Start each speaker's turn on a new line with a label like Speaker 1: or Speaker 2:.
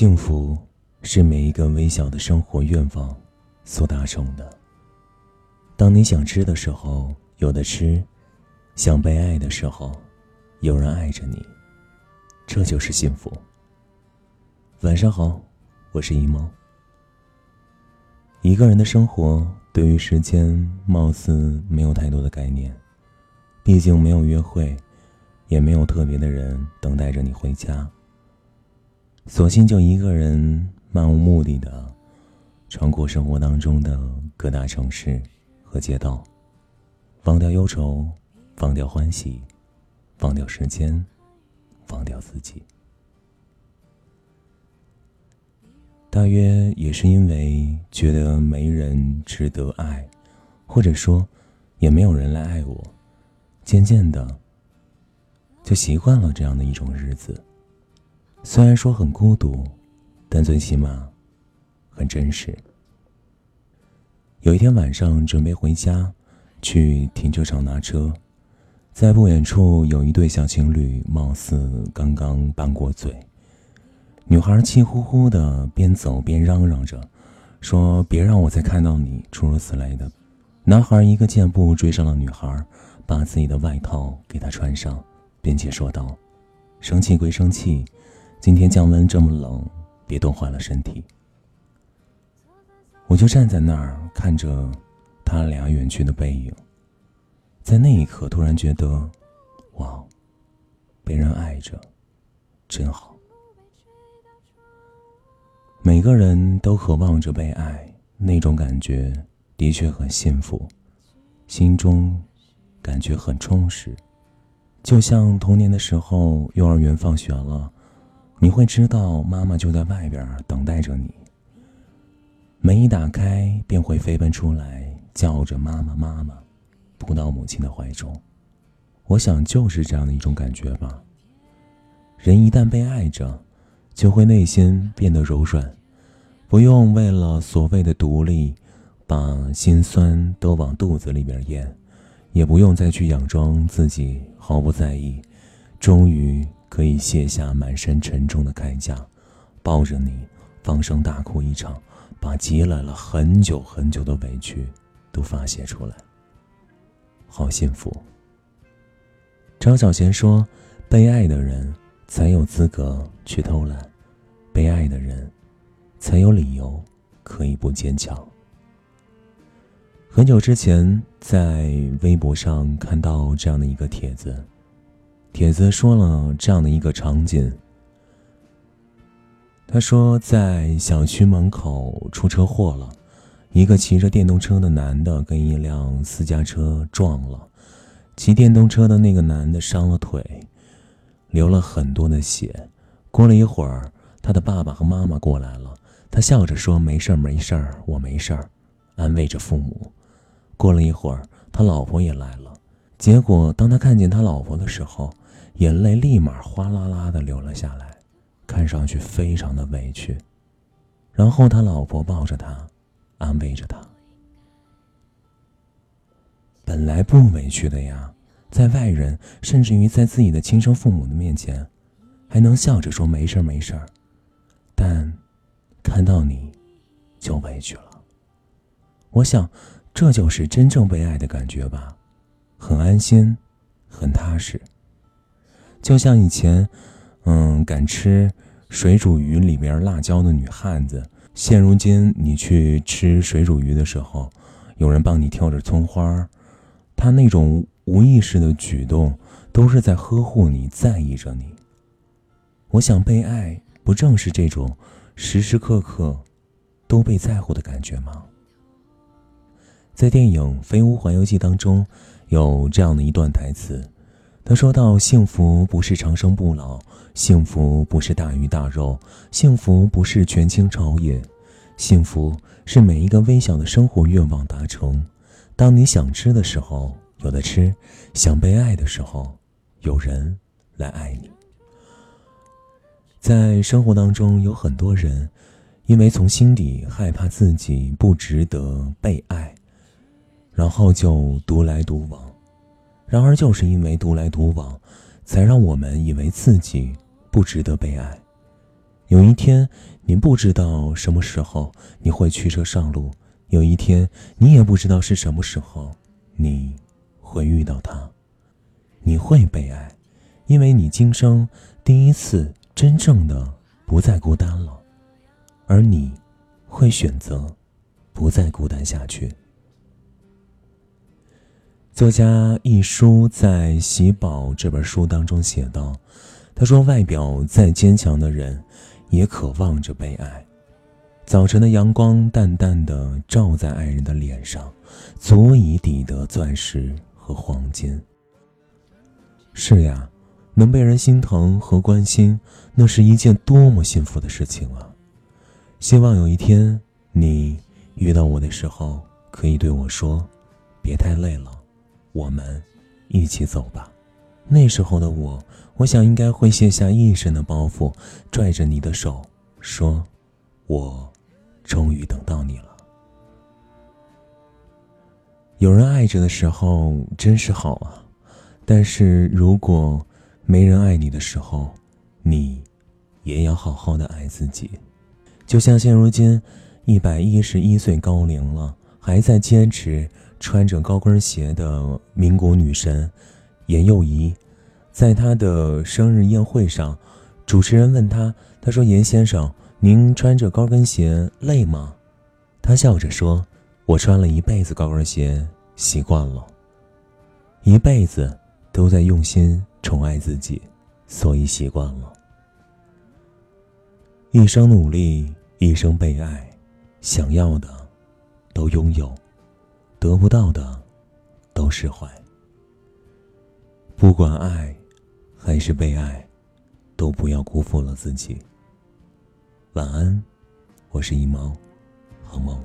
Speaker 1: 幸福是每一个微小的生活愿望所达成的。当你想吃的时候有的吃，想被爱的时候有人爱着你，这就是幸福。晚上好，我是一猫。一个人的生活对于时间貌似没有太多的概念，毕竟没有约会，也没有特别的人等待着你回家。索性就一个人漫无目的的穿过生活当中的各大城市和街道，忘掉忧愁，忘掉欢喜，忘掉时间，忘掉自己。大约也是因为觉得没人值得爱，或者说也没有人来爱我，渐渐的就习惯了这样的一种日子。虽然说很孤独，但最起码很真实。有一天晚上准备回家，去停车场拿车，在不远处有一对小情侣，貌似刚刚拌过嘴。女孩气呼呼的边走边嚷嚷着，说：“别让我再看到你！”诸如此类的。男孩一个箭步追上了女孩，把自己的外套给她穿上，并且说道：“生气归生气。”今天降温这么冷，别冻坏了身体。我就站在那儿看着他俩远去的背影，在那一刻突然觉得，哇，被人爱着，真好。每个人都渴望着被爱，那种感觉的确很幸福，心中感觉很充实，就像童年的时候，幼儿园放学了。你会知道，妈妈就在外边等待着你。门一打开，便会飞奔出来，叫着“妈妈，妈妈”，扑到母亲的怀中。我想，就是这样的一种感觉吧。人一旦被爱着，就会内心变得柔软，不用为了所谓的独立，把心酸都往肚子里边咽，也不用再去佯装自己毫不在意。终于。可以卸下满身沉重的铠甲，抱着你放声大哭一场，把积累了很久很久的委屈都发泄出来。好幸福。张小娴说：“被爱的人才有资格去偷懒，被爱的人才有理由可以不坚强。”很久之前在微博上看到这样的一个帖子。帖子说了这样的一个场景。他说，在小区门口出车祸了，一个骑着电动车的男的跟一辆私家车撞了，骑电动车的那个男的伤了腿，流了很多的血。过了一会儿，他的爸爸和妈妈过来了，他笑着说：“没事儿，没事儿，我没事儿。”安慰着父母。过了一会儿，他老婆也来了，结果当他看见他老婆的时候，眼泪立马哗啦啦的流了下来，看上去非常的委屈。然后他老婆抱着他，安慰着他。本来不委屈的呀，在外人甚至于在自己的亲生父母的面前，还能笑着说没事没事但看到你，就委屈了。我想，这就是真正被爱的感觉吧，很安心，很踏实。就像以前，嗯，敢吃水煮鱼里边辣椒的女汉子，现如今你去吃水煮鱼的时候，有人帮你挑着葱花，他那种无意识的举动，都是在呵护你，在意着你。我想被爱，不正是这种时时刻刻都被在乎的感觉吗？在电影《飞屋环游记》当中，有这样的一段台词。他说到：“幸福不是长生不老，幸福不是大鱼大肉，幸福不是权倾朝野，幸福是每一个微小的生活愿望达成。当你想吃的时候有的吃，想被爱的时候有人来爱你。在生活当中，有很多人因为从心底害怕自己不值得被爱，然后就独来独往。”然而，就是因为独来独往，才让我们以为自己不值得被爱，有一天，你不知道什么时候你会驱车上路；有一天，你也不知道是什么时候你会遇到他。你会被爱，因为你今生第一次真正的不再孤单了，而你会选择不再孤单下去。作家一书在《喜宝》这本书当中写道：“他说，外表再坚强的人。”也渴望着被爱。早晨的阳光淡淡的照在爱人的脸上，足以抵得钻石和黄金。是呀，能被人心疼和关心，那是一件多么幸福的事情啊！希望有一天你遇到我的时候，可以对我说：“别太累了，我们一起走吧。”那时候的我。我想应该会卸下一身的包袱，拽着你的手，说：“我终于等到你了。”有人爱着的时候真是好啊，但是如果没人爱你的时候，你也要好好的爱自己。就像现如今一百一十一岁高龄了，还在坚持穿着高跟鞋的民国女神严幼仪。在她的生日宴会上，主持人问她：“他说严先生，您穿着高跟鞋累吗？”他笑着说：“我穿了一辈子高跟鞋，习惯了。一辈子都在用心宠爱自己，所以习惯了。一生努力，一生被爱，想要的都拥有，得不到的都释怀。不管爱。”还是被爱，都不要辜负了自己。晚安，我是一猫，好梦。